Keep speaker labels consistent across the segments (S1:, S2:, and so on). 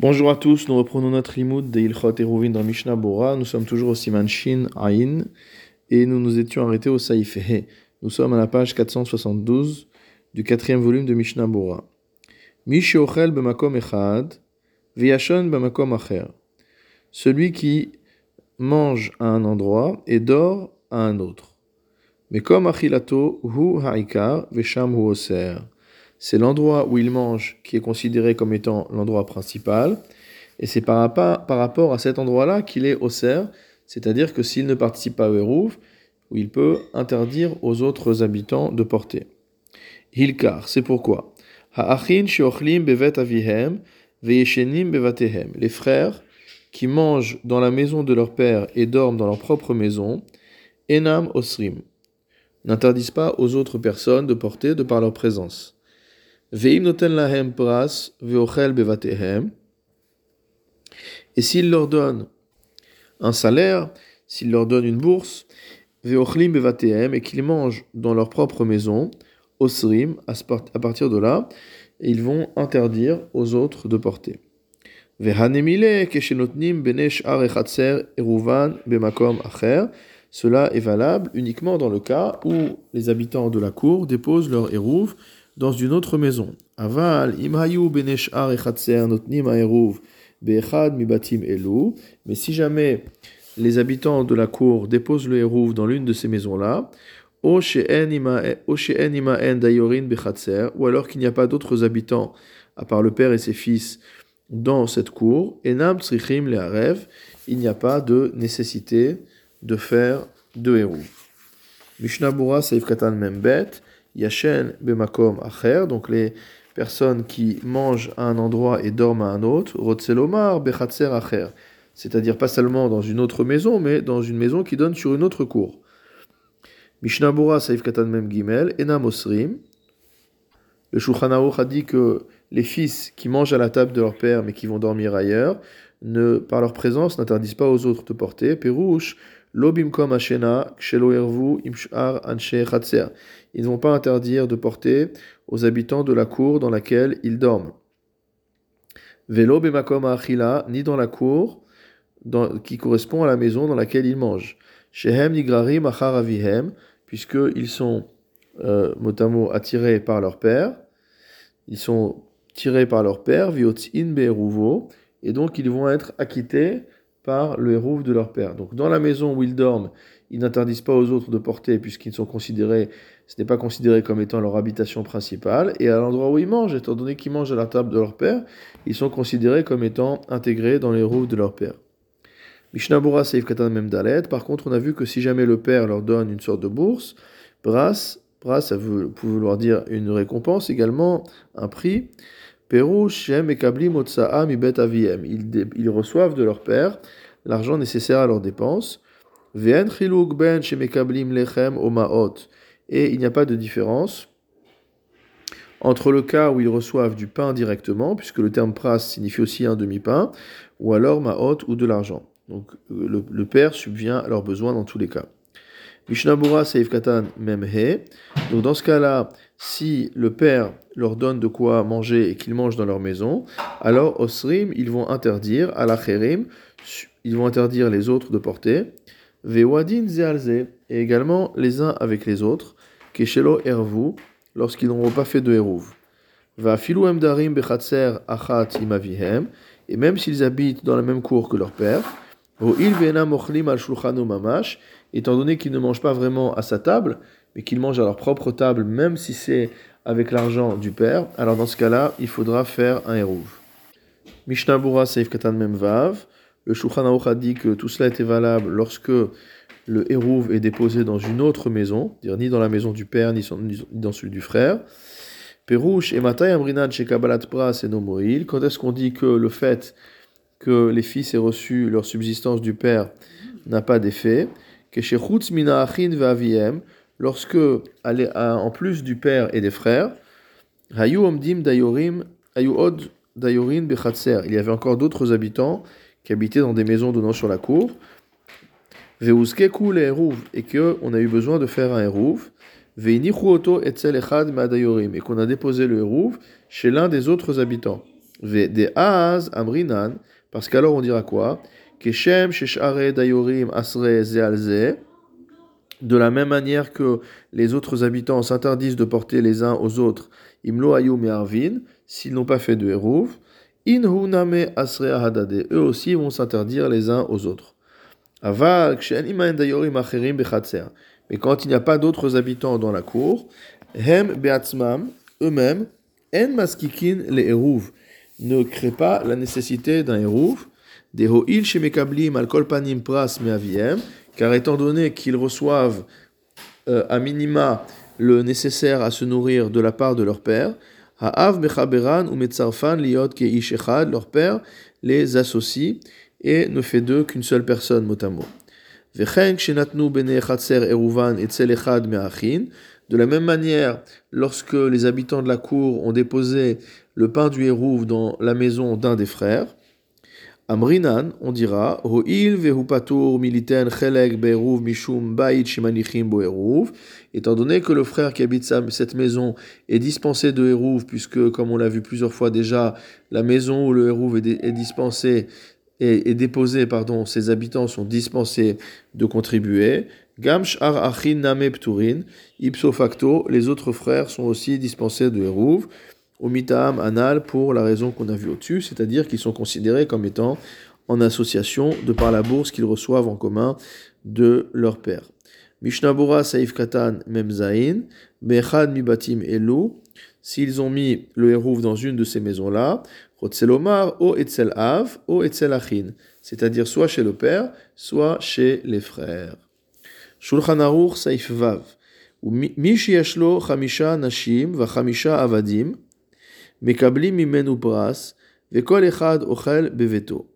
S1: Bonjour à tous, nous reprenons notre limoud de Ilchot Eruvin dans Mishnah Bora. Nous sommes toujours au Siman Shin et nous nous étions arrêtés au Saïf. Nous sommes à la page 472 du quatrième volume de Mishnah Bora. Mishi ochel b'makom echad, v'yashon b'makom acher. Celui qui mange à un endroit et dort à un autre. Mais comme achilato hu ha'ikar v'sham hu oser c'est l'endroit où il mange qui est considéré comme étant l'endroit principal, et c'est par, rapport à cet endroit-là qu'il est au cerf, c'est-à-dire que s'il ne participe pas au Hérouv, où il peut interdire aux autres habitants de porter. Hilkar, c'est pourquoi? bevet avihem, bevatehem. Les frères qui mangent dans la maison de leur père et dorment dans leur propre maison, enam osrim, n'interdisent pas aux autres personnes de porter de par leur présence. Et s'il leur donne un salaire, s'il leur donne une bourse, et qu'ils mangent dans leur propre maison, osrim, à partir de là, ils vont interdire aux autres de porter. Cela est valable uniquement dans le cas où les habitants de la cour déposent leur érouve dans une autre maison. Aval, imhayu beneshar notnim aeruv be'echad mibatim elu. Mais si jamais les habitants de la cour déposent le hérouv dans l'une de ces maisons-là, ou alors qu'il n'y a pas d'autres habitants à part le père et ses fils dans cette cour, il n'y a pas de nécessité de faire de hérouv. Mishnah Bura Seif Katan Membet, Yashen bemakom acher, donc les personnes qui mangent à un endroit et dorment à un autre, rotzelomar bechatser acher, c'est-à-dire pas seulement dans une autre maison, mais dans une maison qui donne sur une autre cour. Mishnabura saif katan mem gimel, enam osrim. Le Shulchan a dit que les fils qui mangent à la table de leur père mais qui vont dormir ailleurs, ne, par leur présence, n'interdisent pas aux autres de porter. Perouche, Lobimkom Ashena, Kshelo Ervu, Imshar Anshe Chatser. Ils ne vont pas interdire de porter aux habitants de la cour dans laquelle ils dorment. Velo Bemakom Achila, ni dans la cour qui correspond à la maison dans laquelle ils mangent. Shehem Nigrarim Achar Avihem, puisqu'ils sont euh, mot attirés par leur père. Ils sont tirés par leur père, Viotzin Be'eruvo, et donc ils vont être acquittés par le hérouf de leur père. Donc dans la maison où ils dorment, ils n'interdisent pas aux autres de porter puisqu'ils sont considérés, ce n'est pas considéré comme étant leur habitation principale. Et à l'endroit où ils mangent, étant donné qu'ils mangent à la table de leur père, ils sont considérés comme étant intégrés dans les roues de leur père. Mishnabura Seif Katan Memdalet, par contre, on a vu que si jamais le père leur donne une sorte de bourse, Bras, Bras, ça peut vouloir dire une récompense, également un prix. Ils, ils reçoivent de leur père l'argent nécessaire à leurs dépenses. Ben Et il n'y a pas de différence entre le cas où ils reçoivent du pain directement, puisque le terme pras signifie aussi un demi-pain, ou alors ma'ot ou de l'argent. Donc le, père subvient à leurs besoins dans tous les cas. Mishnabura Seif Katan Memhe. Donc dans ce cas-là, si le père leur donne de quoi manger et qu'ils mangent dans leur maison, alors Osrim, ils vont interdire, à la ils vont interdire les autres de porter, Vewadin Zealze, et également les uns avec les autres, Keshelo Ervu, lorsqu'ils n'auront pas fait de Eruv. Va Filu Emdarim Bechatser Achat Imavihem, et même s'ils habitent dans la même cour que leur père, étant donné qu'ils ne mangent pas vraiment à sa table, mais qu'ils mangent à leur propre table, même si c'est avec l'argent du père, alors dans ce cas-là, il faudra faire un hérouv. Mishnah Bura Seif Katan Memvav, le Shulchan a dit que tout cela était valable lorsque le hérouv est déposé dans une autre maison, dire ni dans la maison du père, ni, dans celui du frère. Perouche et Matay Amrinad chez Kabbalat Pras et Nomoil, quand est-ce qu'on dit que le fait que les fils aient reçu leur subsistance du père n'a pas d'effet? Que chez Mina Achin lorsque, en plus du père et des frères, il y avait encore d'autres habitants qui habitaient dans des maisons donnant sur la cour, et qu'on a eu besoin de faire un eruv, et qu'on a déposé le eruv chez l'un des autres habitants. Parce qu'alors on dira quoi? Keshem dayorim asre zealze. De la même manière que les autres habitants s'interdisent de porter les uns aux autres, imlo ayum et arvin, s'ils n'ont pas fait de hérouv, inhuname asre ahadade, eux aussi vont s'interdire les uns aux autres. Mais quand il n'y a pas d'autres habitants dans la cour, hem eux-mêmes, en maskikin les hérouv, ne créent pas la nécessité d'un hérouv, des shemekablim al kolpanim pras meaviem, car étant donné qu'ils reçoivent euh, à minima le nécessaire à se nourrir de la part de leur père, ha'av mechaberan ou metzarfan liot keish echad, leur père les associe et ne fait d'eux qu'une seule personne mot à mot. De la même manière, lorsque les habitants de la cour ont déposé le pain du Hérouv dans la maison d'un des frères, Amrinan, on dira, militen mishum étant donné que le frère qui habite cette maison est dispensé de Hérouv, puisque, comme on l'a vu plusieurs fois déjà, la maison où le Hérouv est dispensé et, déposé, pardon, ses habitants sont dispensés de contribuer. Gamsh ar achin name pturin, ipso facto, les autres frères sont aussi dispensés de Hérouv, Omitam anal, pour la raison qu'on a vue au-dessus, c'est-à-dire qu'ils sont considérés comme étant en association de par la bourse qu'ils reçoivent en commun de leur père. Mishnabura Saif Katan Memzain, Bechad Mibatim Elu, s'ils ont mis le Hérouv dans une de ces maisons-là, Rotzelomar o etzel av o etzel achin, c'est-à-dire soit chez le père, soit chez les frères. Shulchan Saif Vav, nashim va chamisha avadim, mekablim mimenu pras, vekol echad ochel beveto.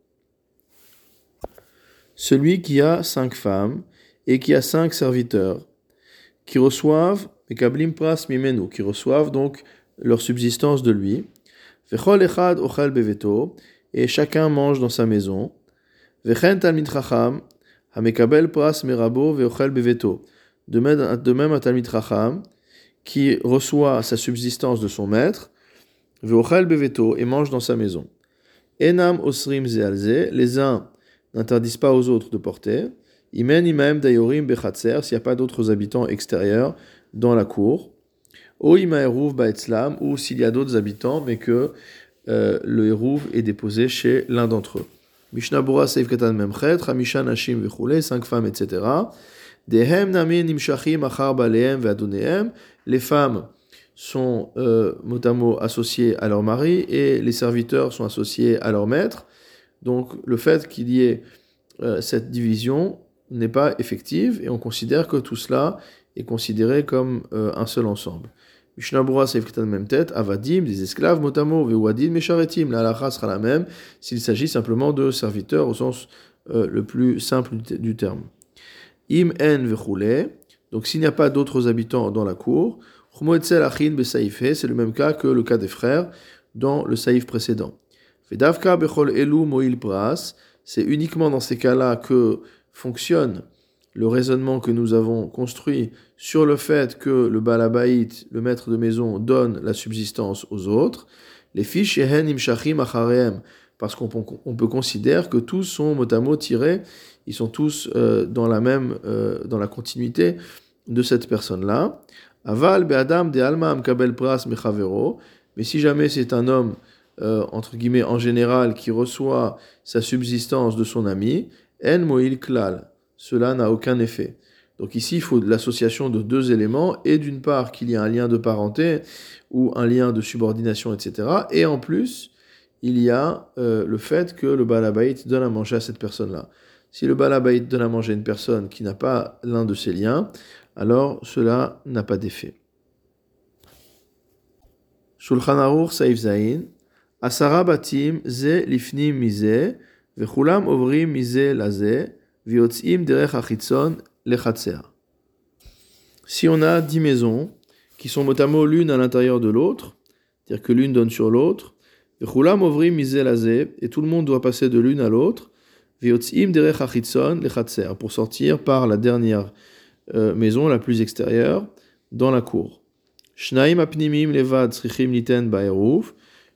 S1: Celui qui a cinq femmes et qui a cinq serviteurs, qui reçoivent, mekablim pras mimenu, qui reçoivent donc leur subsistance de lui, et chacun mange dans sa maison. De même, de même un Talmid Chacham qui reçoit sa subsistance de son maître, et mange dans sa maison. Enam osrim les uns n'interdisent pas aux autres de porter. Imen imaem dayorim bechatzer, s'il n'y a pas d'autres habitants extérieurs dans la cour. O Baetzlam, ou s'il y a d'autres habitants, mais que euh, le Hérouv est déposé chez l'un d'entre eux. Mishnabura Seif Katan Memchet, Hamisha Nashim Vechule, cinq femmes, etc. Dehem Namin Nimshachim Achar Baleem Veadonehem, les femmes sont euh, mot à leur mari et les serviteurs sont associés à leur maître. Donc le fait qu'il y ait euh, cette division n'est pas effective et on considère que tout cela est considéré comme euh, un seul ensemble. Seif même tête, Avadim, des esclaves, Motamo, Vewadin, Mesharetim. La halakha sera la même s'il s'agit simplement de serviteurs au sens euh, le plus simple du terme. Im en donc s'il n'y a pas d'autres habitants dans la cour, c'est le même cas que le cas des frères dans le saïf précédent. Moil c'est uniquement dans ces cas-là que fonctionne le raisonnement que nous avons construit sur le fait que le balabaït, le maître de maison, donne la subsistance aux autres, les fiches parce qu'on peut considérer que tous sont mot à mot tirés, ils sont tous euh, dans la même, euh, dans la continuité de cette personne-là. Aval be'adam de alma kabel pras mechavero, mais si jamais c'est un homme, euh, entre guillemets, en général, qui reçoit sa subsistance de son ami, en moil klal, cela n'a aucun effet. Donc ici, il faut l'association de deux éléments, et d'une part qu'il y a un lien de parenté ou un lien de subordination, etc. Et en plus, il y a euh, le fait que le balabait donne à manger à cette personne-là. Si le balabait donne à manger à une personne qui n'a pas l'un de ces liens, alors cela n'a pas d'effet. Shulchan Aruch Saif Zain, Asara batim ze lifnim mize, vechulam ovrim mize laze, si on a dix maisons qui sont mot à mot l'une à l'intérieur de l'autre, c'est-à-dire que l'une donne sur l'autre, et tout le monde doit passer de l'une à l'autre, pour sortir par la dernière euh, maison, la plus extérieure, dans la cour.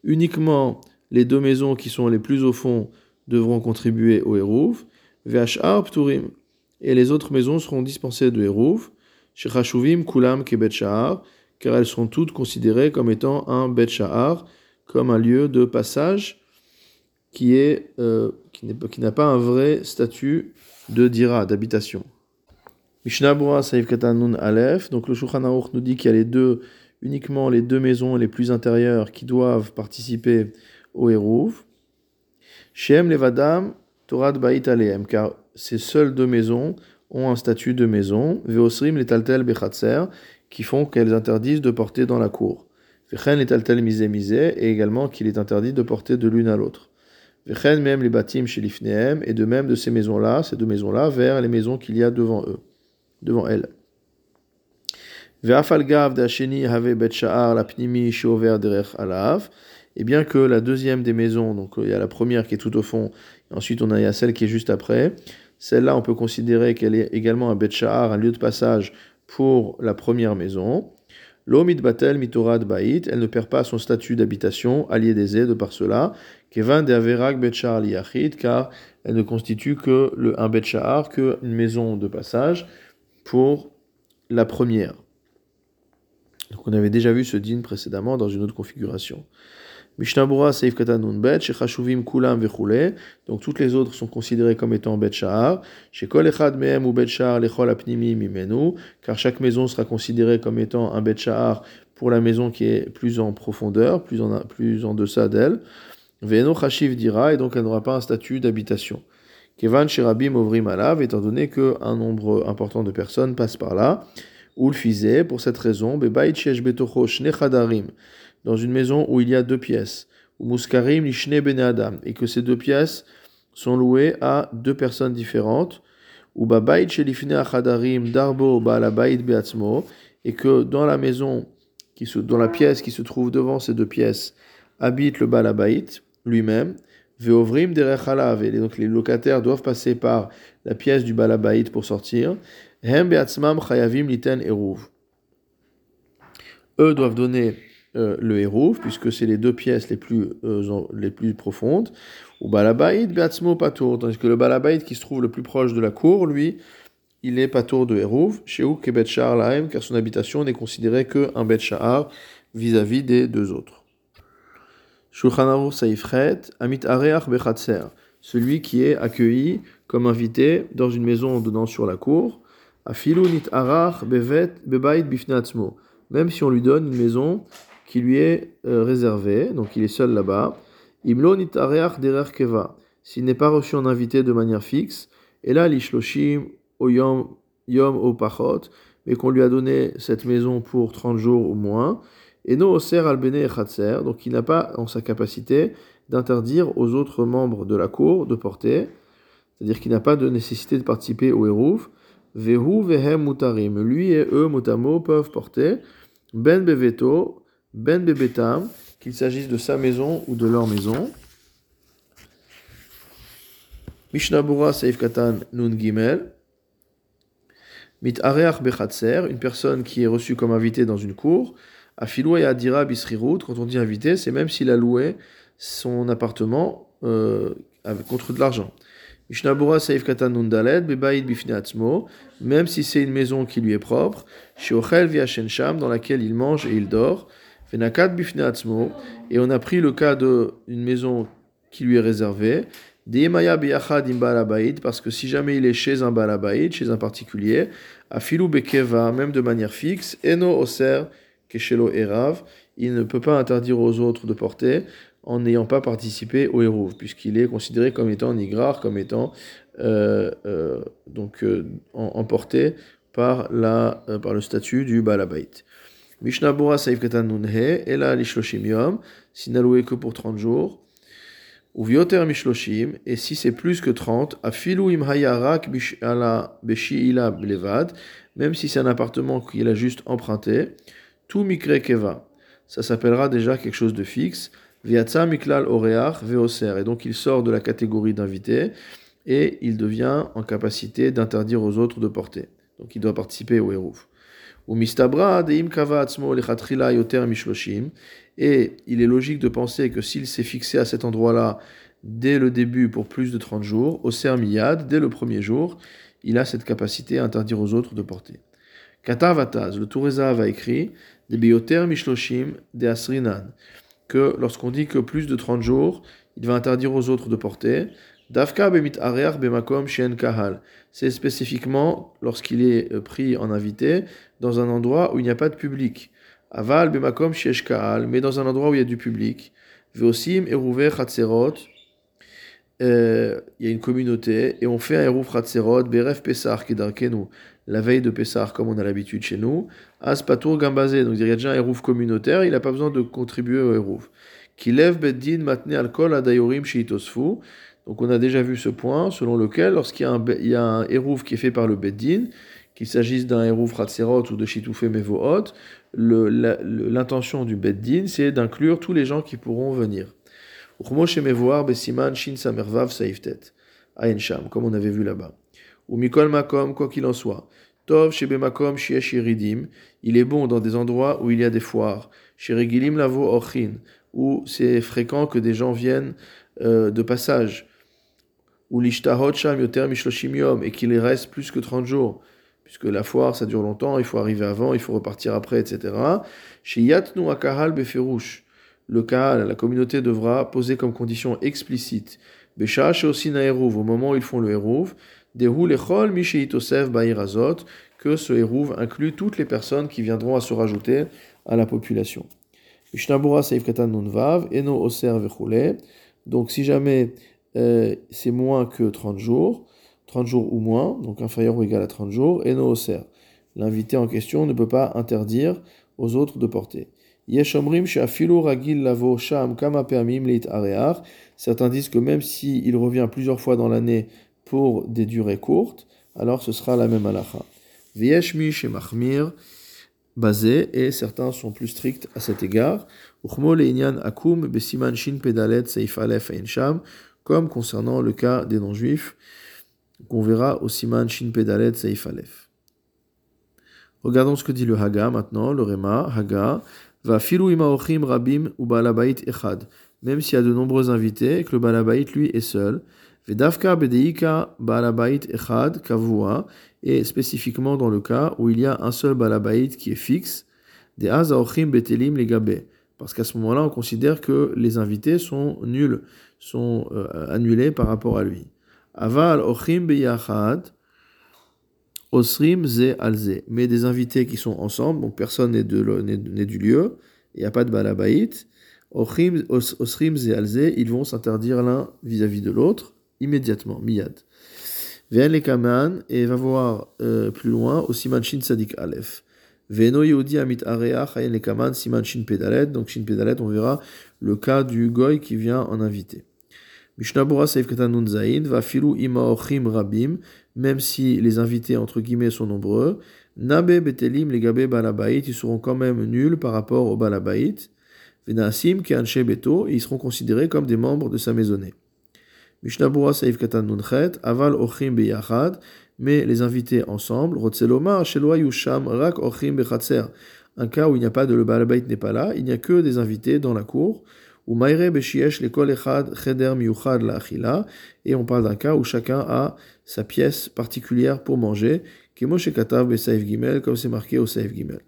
S1: Uniquement les deux maisons qui sont les plus au fond devront contribuer au Hérouv. V'achar pturim. Et les autres maisons seront dispensées de Hérouv. Shechashuvim kulam kebet car elles sont toutes considérées comme étant un bet comme un lieu de passage euh, qui n'a pas un vrai statut de dira, d'habitation. Donc le Shulchan nous dit qu'il y a deux, uniquement les deux maisons les plus intérieures qui doivent participer au Hérouv. Shem Levadam Torah Bait Aleem, car ces seules deux maisons ont un statut de maison, Veosrim les Taltel Bechatzer, qui font qu'elles interdisent de porter dans la cour. Vechen les Taltel Misé Misé, et également qu'il est interdit de porter de l'une à l'autre. Vechen même les Batim chez et de même de ces maisons-là, ces deux maisons-là, vers les maisons qu'il y a devant eux, devant Bet Alav, et bien que la deuxième des maisons, donc il y a la première qui est tout au fond, et ensuite on a, il y a celle qui est juste après, celle-là on peut considérer qu'elle est également un Bet un lieu de passage pour la première maison. L'omid batel mitorad bait, elle ne perd pas son statut d'habitation, allié des de par cela, kevan de averak liyachid, car elle ne constitue que le, un betchar, que une maison de passage pour la première. Donc on avait déjà vu ce din précédemment dans une autre configuration. Donc toutes les autres sont considérées comme étant Bet. Car chaque maison sera considérée comme étant un Bet pour la maison qui est plus en profondeur, plus en, plus en deçà d'elle. Veno Chashiv dira, et donc elle n'aura pas un statut d'habitation. Kevan Sherabim Ovrim Alav, étant donné qu'un nombre important de personnes passent par là. Ou le pour cette raison, Bebait Shesh Betocho Shnechadarim dans une maison où il y a deux pièces, ou muskarim lishne ben adam, et que ces deux pièces sont louées à deux personnes différentes, ou babait shelifne achadarim darbo baalabait beatzmo, et que dans la maison, qui se, dans la pièce qui se trouve devant ces deux pièces, habite le balabait lui-même, veovrim et donc les locataires doivent passer par la pièce du balabait pour sortir, hem beatzmam chayavim eruv. Eux doivent donner euh, le héros, puisque c'est les deux pièces les plus, euh, les plus profondes, ou Balabaïd Beatzmo Patour, tandis que le Balabaïd qui se trouve le plus proche de la cour, lui, il est Patour de Hérouv, chez Kebet car son habitation n'est considérée qu'un Bet Shahar vis-à-vis des deux autres. Shulchan Saifret, Amit Areach Bechatser, celui qui est accueilli comme invité dans une maison donnant sur la cour, Afilu Nit Arach Bevet Bebaïd Bifnatzmo, même si on lui donne une maison qui lui est euh, réservé, donc il est seul là-bas. Imlo nitareach derer keva, s'il n'est pas reçu en invité de manière fixe, et là l'ishloshim yom yom o pachot, mais qu'on lui a donné cette maison pour 30 jours ou moins, et no oser al bene echatser, donc il n'a pas en sa capacité d'interdire aux autres membres de la cour de porter, c'est-à-dire qu'il n'a pas de nécessité de participer au hérouf, vehu vehem mutarim, lui et eux mutamo peuvent porter, ben beveto, ben bebetam, qu'il s'agisse de sa maison ou de leur maison. Mishnabura Seif Katan Nun Gimel. Mit Areach Bechatser, une personne qui est reçue comme invitée dans une cour. Afilou et Adira Bisrirut, quand on dit invité, c'est même s'il a loué son appartement euh, avec, contre de l'argent. Mishnabura Seif Katan Nun Daled, Bebaïd Bifneatzmo, même si c'est une maison qui lui est propre. Shiochel Via Sham, dans laquelle il mange et il dort et on a pris le cas d'une maison qui lui est réservée, parce que si jamais il est chez un balabait, chez un particulier, à filou bekeva, même de manière fixe, eno oser keshelo erav, il ne peut pas interdire aux autres de porter en n'ayant pas participé au hérouv, puisqu'il est considéré comme étant nigrar, comme étant euh, euh, donc euh, emporté par, la, par le statut du balabait. Mishnah Bora Saif Katan Nunhe, Ela Lishloshim Yom, s'il n'a loué que pour 30 jours. Ou Vioter Mishloshim, et si c'est plus que 30, Afilu Im Hayarak Ala Beshiila Blevad, même si c'est un appartement qu'il a juste emprunté, tout Mikre Keva, ça s'appellera déjà quelque chose de fixe. Viatza Miklal Oreach Veoser, et donc il sort de la catégorie d'invité et il devient en capacité d'interdire aux autres de porter. Donc il doit participer au Hérouf. Et il est logique de penser que s'il s'est fixé à cet endroit-là dès le début pour plus de 30 jours, au Sermiyad, dès le premier jour, il a cette capacité à interdire aux autres de porter. Katavataz, le Toureza a écrit, de bioter mishloshim de asrinan, que lorsqu'on dit que plus de 30 jours, il va interdire aux autres de porter, Dafka bemit bemakom shen kahal. C'est spécifiquement lorsqu'il est pris en invité dans un endroit où il n'y a pas de public. Aval bemakom shesh kahal, mais dans un endroit où il y a du public. Veosim eruve chatzerot. Euh, il y a une communauté et on fait un eruv chatzerot beref pesach kedarkenu la veille de Pessah, comme on a l'habitude chez nous. Aspatur gambazé, donc il y a déjà un eruv communautaire, il n'a pas besoin de contribuer au eruv. Qui beddin matne alcool adayorim shiitosfu. Donc on a déjà vu ce point selon lequel lorsqu'il y a un, eruv qui est fait par le beddin, qu'il s'agisse d'un eruv ratserot ou de shitoufé mevohot, l'intention du beddin c'est d'inclure tous les gens qui pourront venir. besiman shin samervav saiftet. comme on avait vu là-bas. Ou mikol makom, quoi qu'il en soit. Tov shebemakom shiesh iridim. Il est bon dans des endroits où il y a des foires. Sheregilim lavo ochin, où c'est fréquent que des gens viennent euh, de passage ou l'ishtahot sham yoter mishloshim yom, et qu'il reste plus que 30 jours, puisque la foire, ça dure longtemps, il faut arriver avant, il faut repartir après, etc. Chez Yatnu akahal beferush, le kahal, la communauté devra poser comme condition explicite, besha aussi au moment où ils font le hérouv, que ce hérouv inclut toutes les personnes qui viendront à se rajouter à la population. Donc si jamais euh, c'est moins que 30 jours, 30 jours ou moins, donc inférieur ou égal à 30 jours, L'invité en question ne peut pas interdire aux autres de porter. Certains disent que même s'il revient plusieurs fois dans l'année pour des durées courtes, alors ce sera la même halakha. basé, et certains sont plus stricts à cet égard. akum besiman shin pedalet seif sham comme concernant le cas des non-juifs, qu'on verra au Siman Shin Pedalet Seif Aleph. Regardons ce que dit le Haga maintenant, le Rema, Haga, va filu imaochim rabim ou balabait echad, même s'il y a de nombreux invités et que le balabait lui est seul, vedavka bedeika balabait echad kavua, et spécifiquement dans le cas où il y a un seul balabait qui est fixe, de azaochim betelim legabe, parce qu'à ce moment-là on considère que les invités sont nuls sont euh, annulés par rapport à lui. Aval ochim beyachad, osrim ze alze. Mais des invités qui sont ensemble, donc personne n'est du lieu, il n'y a pas de balabaït. Osrim ze alze, ils vont s'interdire l'un vis-à-vis de l'autre immédiatement, miyad. Viens les kaman et va voir euh, plus loin au siman shin sadik alef. Veno yehudi amit areach ayen les kaman siman shin pedalet. Donc shin pedalet, on verra le cas du goy qui vient en invité. Mishnabura Seif Katanun Zain, va filou imaochim rabim, même si les invités entre guillemets sont nombreux. Nabe betelim les gabe balabait, ils seront quand même nuls par rapport au balabait. Venasim beto, ils seront considérés comme des membres de sa maisonnée. Mishnabura Seif Katanun Chet, aval ochim beyachad, mais les invités ensemble, Rotzelomar, Sheloa Yusham, Rak ochim bechatzer. Un cas où il n'y a pas de le balabait n'est pas là, il n'y a que des invités dans la cour. Ou et on parle d'un cas où chacun a sa pièce particulière pour manger, comme c'est marqué au Saif Gimel.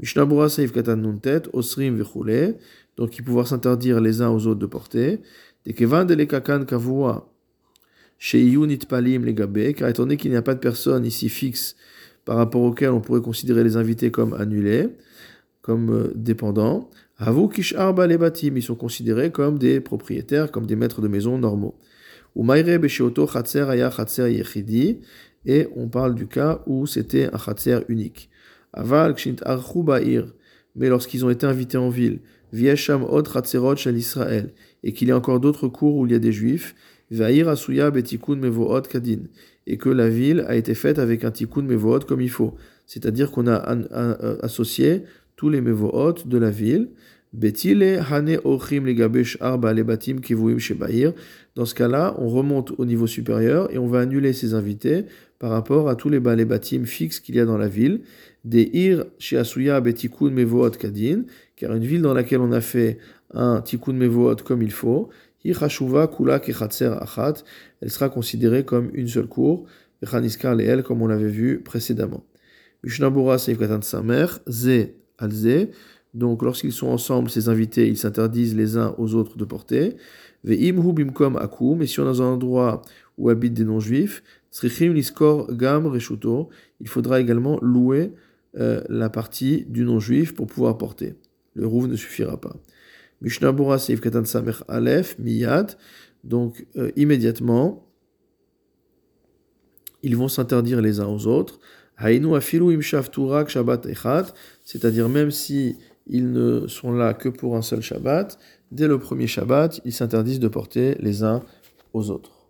S1: Mishnabura Saif Katan Nuntet, Osrim Vechule, donc ils pouvoir s'interdire les uns aux autres de porter. Des Kevan de Lekakan Kavua, Sheyunit Palim Legabe, car étant donné qu'il n'y a pas de personne ici par rapport auquel on pourrait considérer les invités comme annulés, comme euh, dépendants, ils sont considérés comme des propriétaires, comme des maîtres de maison normaux. Et on parle du cas où c'était un chatser unique. Aval mais lorsqu'ils ont été invités en ville, et qu'il y a encore d'autres cours où il y a des juifs, betikun et que la ville a été faite avec un tikkun mevoot comme il faut. C'est-à-dire qu'on a associé tous les mevoot de la ville. Arba kivuim. Dans ce cas-là, on remonte au niveau supérieur et on va annuler ces invités par rapport à tous les, bâtiments fixes qu'il y a dans la ville, des ir shiasuya betikun mevoot kadin, car une ville dans laquelle on a fait un tikkun mevoot comme il faut, kula achat, elle sera considérée comme une seule cour, Chaniskar elle comme on l'avait vu précédemment. Mishnabura Seif Katan Samer, Ze Alze, donc lorsqu'ils sont ensemble, ces invités, ils s'interdisent les uns aux autres de porter. Ve'imhu bimkom akum, et si on est dans un endroit où habitent des non-juifs, gam reshuto, il faudra également louer euh, la partie du non-juif pour pouvoir porter. Le rouvre ne suffira pas. Mishnabura Seif Katan Samer Aleph, Miyad, donc euh, immédiatement, ils vont s'interdire les uns aux autres. Hainu afilu im shabbat echat, c'est-à-dire même si ils ne sont là que pour un seul Shabbat, dès le premier Shabbat, ils s'interdisent de porter les uns aux autres.